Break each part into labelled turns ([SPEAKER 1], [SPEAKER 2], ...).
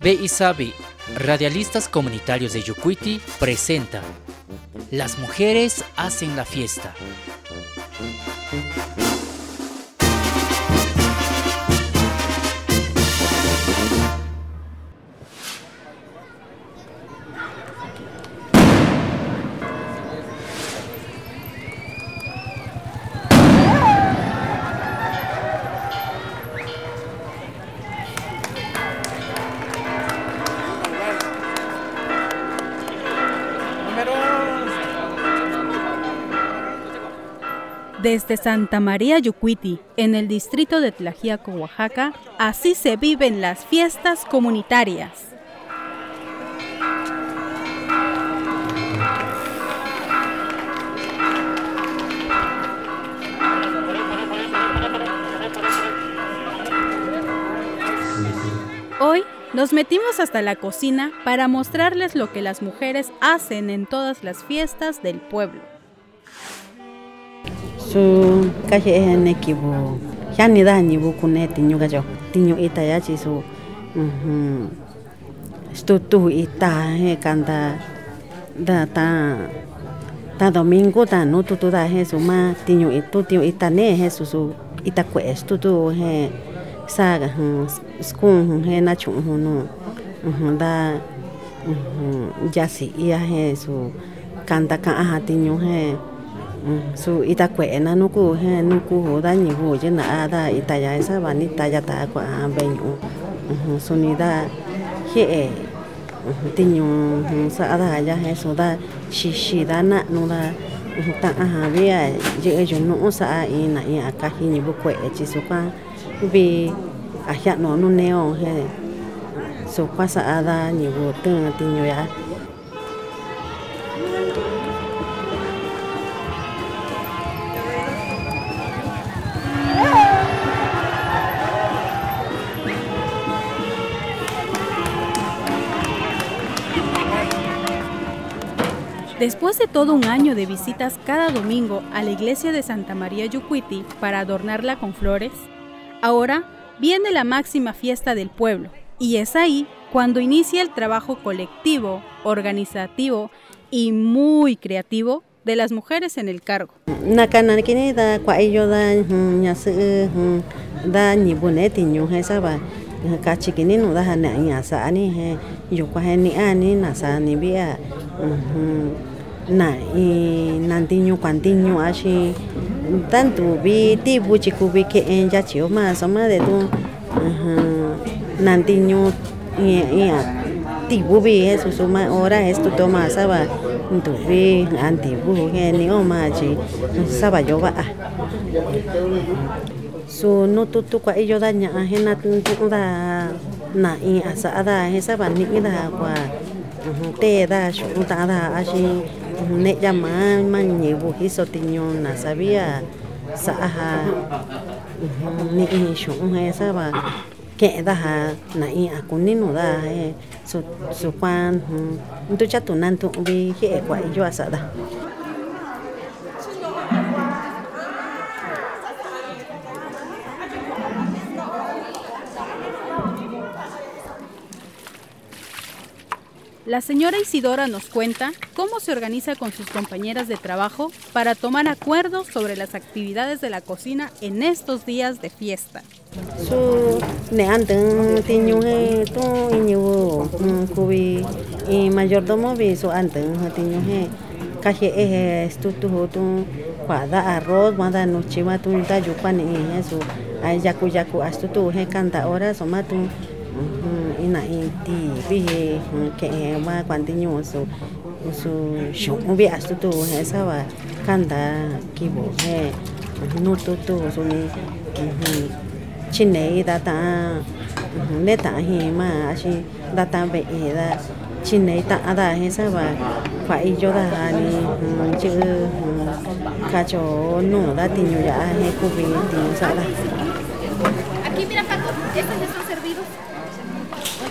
[SPEAKER 1] Be Isabi, radialistas comunitarios de Yucuiti, presenta Las mujeres hacen la fiesta.
[SPEAKER 2] Desde Santa María Yucuiti, en el distrito de Tlajiaco, Oaxaca, así se viven las fiestas comunitarias. Hoy nos metimos hasta la cocina para mostrarles lo que las mujeres hacen en todas las fiestas del pueblo.
[SPEAKER 3] Su kaje ne kibu. Yani da ni bu kune tinyu ga jo ita ya chi su mhm stu tu ita he kanda da ta ta domingo ta no tu da he su ma tinyu itu tinyu ita ne he su su ita kwe stu tu he sa ga skun he na chu hu no mhm da mhm ya si he su kanda ka a tinyu he su ita kue na nuku, he, nuku ho da ni ho je na da ita ya sa ba ni ta ya ta kwa a be nyu su ni da he e ti nyu sa ada ya he so da shi shi da na nu da ta a ha be ya je e ju nu sa a i na i a ka hi ni bu kue e chi su kwa bi a ya no nu ne o he so kwa sa da ni bu tu ti nyu ya
[SPEAKER 2] Después de todo un año de visitas cada domingo a la iglesia de Santa María Yucuiti para adornarla con flores, ahora viene la máxima fiesta del pueblo y es ahí cuando inicia el trabajo colectivo, organizativo y muy creativo de las mujeres en el cargo.
[SPEAKER 3] Na i nantiñu cuantiñu ashi tanto vi tibu chiku vi ke en ya chio ma sama de tu nantiñu i tibu vi eso suma ahora esto toma saba tu vi antibu he ni o ma chi saba yo va su no tu tu kwa iyo da nya he na tu da na i asa da he saba ni da kwa te da shu ta da ashi ne llama man llevo hizo tiño na sabía sa ni ni shu he saba ke da ha na i akuni no da he su su kwan tu cha tu nan tu bi he kwa yo asa da
[SPEAKER 2] La señora Isidora nos cuenta cómo se organiza con sus compañeras de trabajo para tomar acuerdos sobre las actividades de la cocina en estos días de fiesta.
[SPEAKER 3] Ina ti vi he ke ma kwanti nyu su su shu bi astu tu he sa wa kanta ki bo he nu tu tu su ni chi chine da ta ne ta hi ma a ashi da ta be e da chi chine ta da he sa wa fa i yo da ni chi ka cho nu da ti nyu ya he ku bi ti sa da
[SPEAKER 4] Aquí, mira, Paco, estos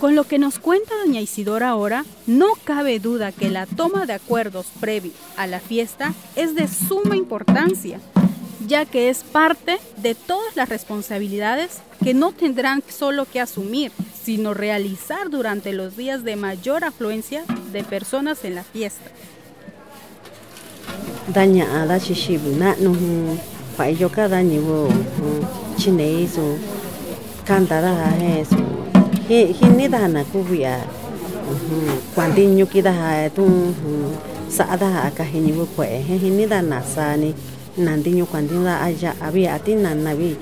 [SPEAKER 2] Con lo que nos cuenta doña Isidora ahora, no cabe duda que la toma de acuerdos previo a la fiesta es de suma importancia, ya que es parte de todas las responsabilidades que no tendrán solo que asumir, sino realizar durante los días de mayor afluencia de personas en la fiesta.
[SPEAKER 3] nandiñu kuandiñndaaya'a vi atinanavi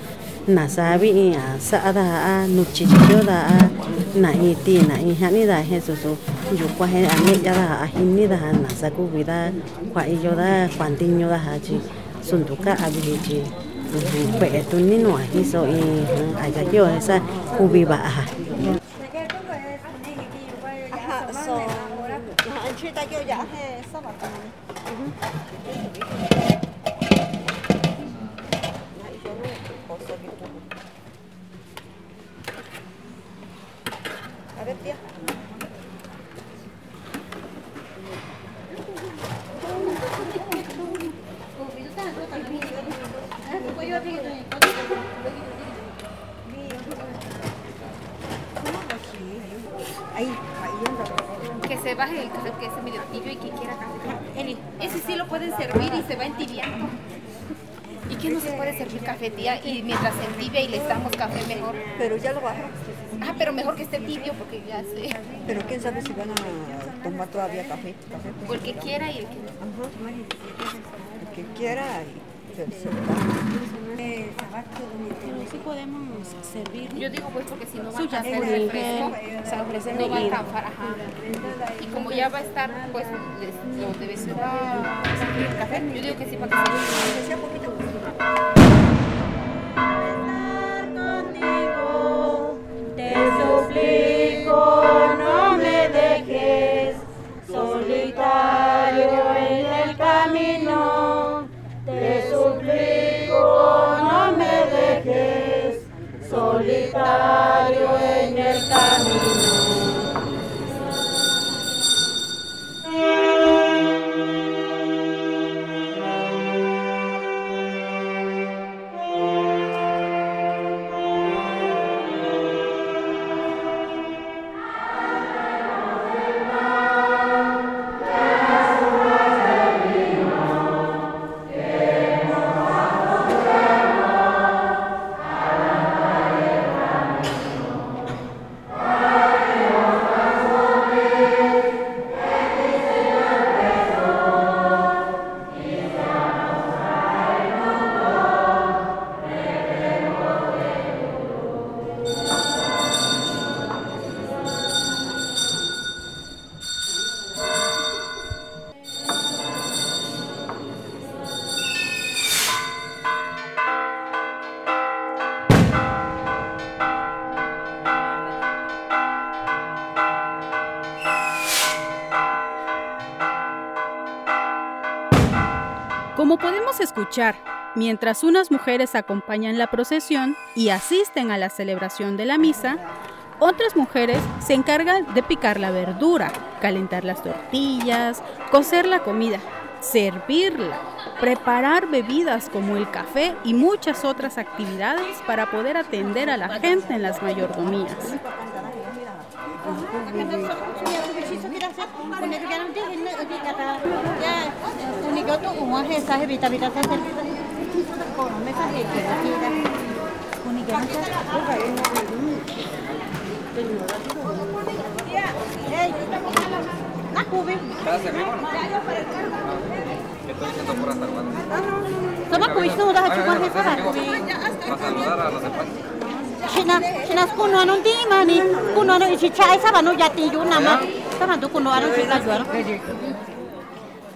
[SPEAKER 3] naxaviia xandaa nuchichiondaa naiin tina i janinda jexuxu yukuae aniyanda ajinindaa naxakuvinda kuaiyo nda kuantiñu ndaja chi xunduka viichi n kue tuninua kixo iin ayakio xa kuvi va'aja A
[SPEAKER 5] ver, tía.
[SPEAKER 4] Que se baje el que es medio y que quiera café. Ese sí lo pueden servir y se va entibiando. ¿Y qué no se puede servir café, tía? Y mientras se entibia y les damos café mejor.
[SPEAKER 5] Pero ya lo bajó.
[SPEAKER 4] Ah, pero mejor que esté tibio porque ya sé.
[SPEAKER 5] Pero quién sabe si van a tomar todavía café. café
[SPEAKER 4] O
[SPEAKER 5] pues.
[SPEAKER 4] el que quiera y el que no.
[SPEAKER 5] Ajá. El que quiera y se, se da.
[SPEAKER 3] sí podemos servir
[SPEAKER 4] Yo digo pues porque si no va a
[SPEAKER 3] con
[SPEAKER 4] el refresco,
[SPEAKER 3] o sea, ofrecer
[SPEAKER 4] no va a alcanzar, ajá. Y como ya va a estar, pues les, lo debe ser el café. Yo digo que sí para que se
[SPEAKER 6] Thank you.
[SPEAKER 2] Como podemos escuchar, mientras unas mujeres acompañan la procesión y asisten a la celebración de la misa, otras mujeres se encargan de picar la verdura, calentar las tortillas, cocer la comida, servirla, preparar bebidas como el café y muchas otras actividades para poder atender a la gente en las mayordomías.
[SPEAKER 4] bilang saya punya juga nanti ini ini kata ya punya tu umur he saya bita
[SPEAKER 6] bita saya sendiri kalau mereka he kita kita punya kan saya bukan ini Eh, aku bim. Entonces no por hasta cuándo. Toma cuisto, da chupa de
[SPEAKER 7] para. Para saludar a los demás.
[SPEAKER 4] China, China kuno anun di mani, kuno anun ichi chai sabanu yati yu nama.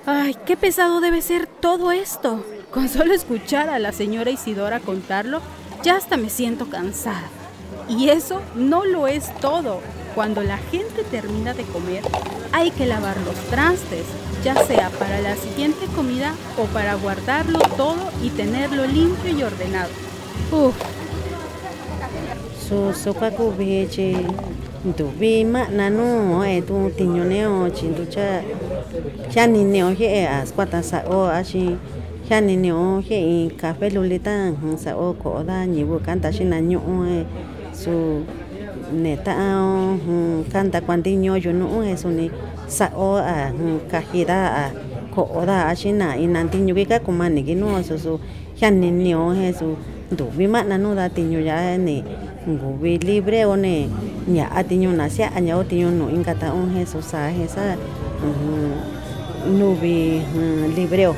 [SPEAKER 2] Ay, qué pesado debe ser todo esto. Con solo escuchar a la señora Isidora contarlo, ya hasta me siento cansada. Y eso no lo es todo. Cuando la gente termina de comer, hay que lavar los trastes, ya sea para la siguiente comida o para guardarlo todo y tenerlo limpio y ordenado. Uf,
[SPEAKER 3] su su ka ku bi chi tu bi ma na no e tu ti nyo ne o chi tu cha cha ni ne o he e as kwa ta sa o a chi cha ni ne o he i café lulita sa o ko da ni bu kan ta shi na nyo o e su ne ta o kan ta kwan ti nyo yo no e su ni sa o a ka hi da a ko da a shi na i nan ti nyo ka ku ma ni ki no su su cha ni ne o he su tu bi ma na no da ti nyo ya ni nguvi libre o ne nya atiño na sia aña o un Jesús sa esa nubi libreo.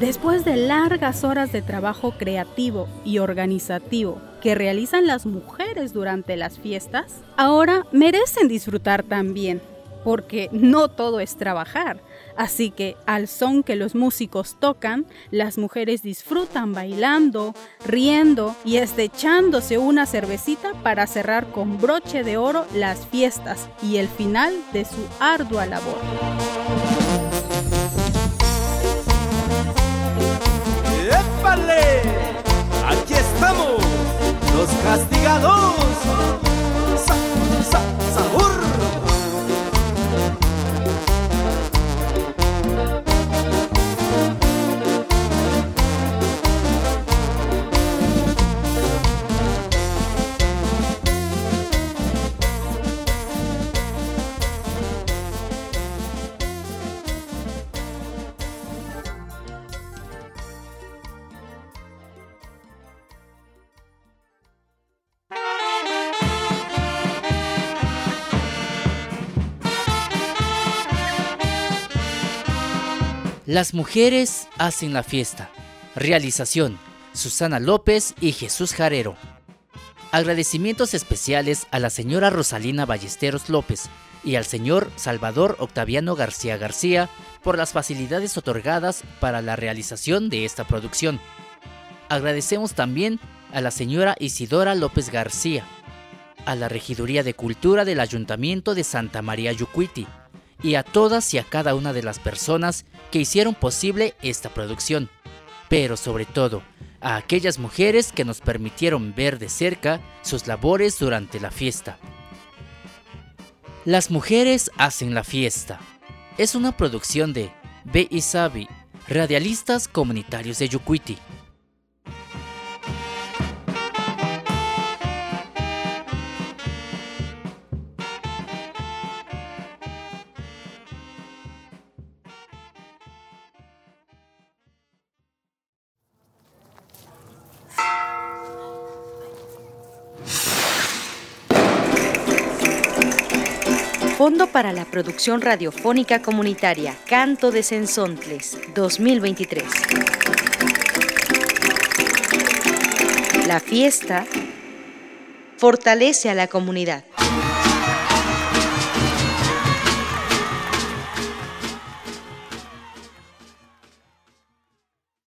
[SPEAKER 2] Después de largas horas de trabajo creativo y organizativo que realizan las mujeres durante las fiestas, ahora merecen disfrutar también, porque no todo es trabajar. Así que al son que los músicos tocan, las mujeres disfrutan bailando, riendo y estechándose una cervecita para cerrar con broche de oro las fiestas y el final de su ardua labor.
[SPEAKER 7] ¡Épale! Aquí estamos,
[SPEAKER 1] Las mujeres hacen la fiesta. Realización: Susana López y Jesús Jarero. Agradecimientos especiales a la señora Rosalina Ballesteros López y al señor Salvador Octaviano García García por las facilidades otorgadas para la realización de esta producción. Agradecemos también a la señora Isidora López García, a la Regiduría de Cultura del Ayuntamiento de Santa María Yucuiti y a todas y a cada una de las personas que hicieron posible esta producción, pero sobre todo a aquellas mujeres que nos permitieron ver de cerca sus labores durante la fiesta. Las mujeres hacen la fiesta. Es una producción de B. Isabi, radialistas comunitarios de Yucuiti.
[SPEAKER 8] Fondo para la Producción Radiofónica Comunitaria Canto de Sensontles 2023. La fiesta fortalece a la comunidad.